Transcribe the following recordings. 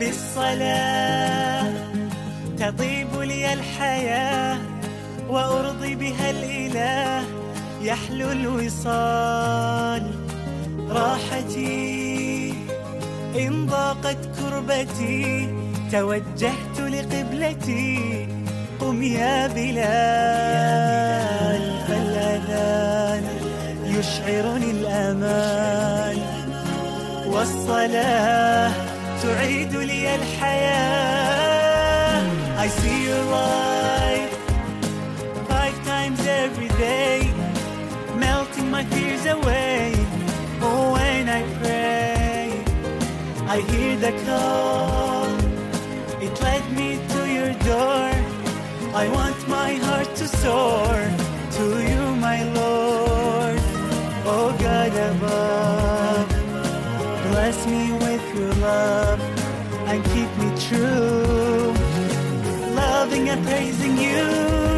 بالصلاة تطيب لي الحياة وأرضي بها الإله يحلو الوصال. راحتي إن ضاقت كربتي توجهت لقبلتي قم يا بلال. فالأذان يشعرني الأمان والصلاة تعيد لي الحياة I see your light five times every day melting my fears away oh when I pray I hear the call it led me to your door I want my heart to soar Bless me with your love and keep me true. Loving and praising you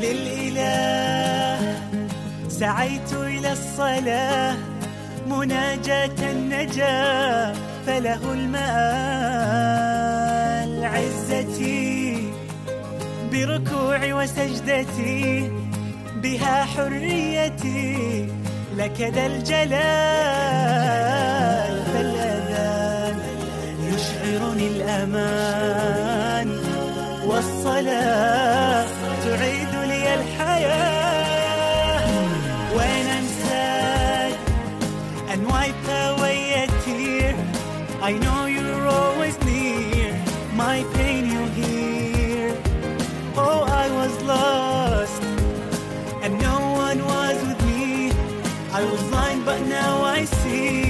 للإله. سعيت إلى الصلاة مناجاة النجاة فله المآل. عزتي بركوعي وسجدتي بها حريتي. لك ذا الجلال فالأذان يشعرني الأمان والصلاة تعيد and wipe away a tear. I know you're always near My pain you hear. Oh, I was lost and no one was with me. I was blind but now I see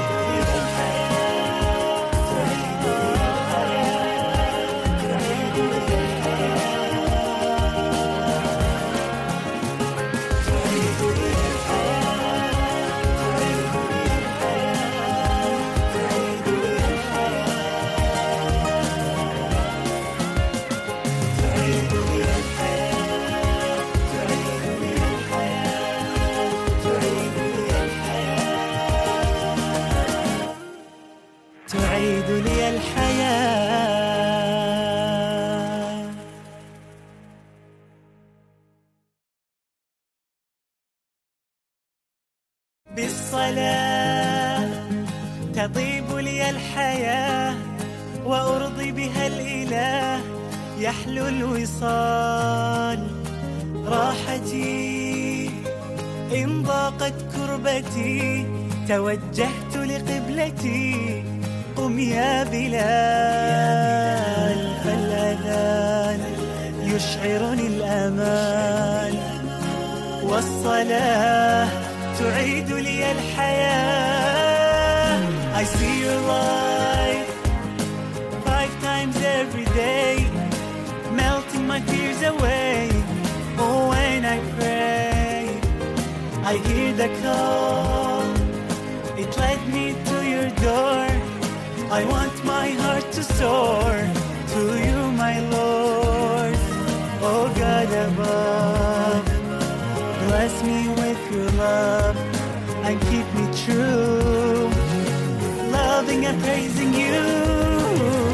تعيد لي الحياة. بالصلاة تطيب لي الحياة وأرضي بها الإله يحلو الوصال. راحتي إن ضاقت كربتي توجهت لقبلتي. قم يا بلال فالأذان يشعرني الأمان والصلاة تعيد لي الحياة I see your light five times every day melting my fears away oh when I pray I hear the call it led me I want my heart to soar to you my Lord oh God above Bless me with your love and keep me true, loving and praising you.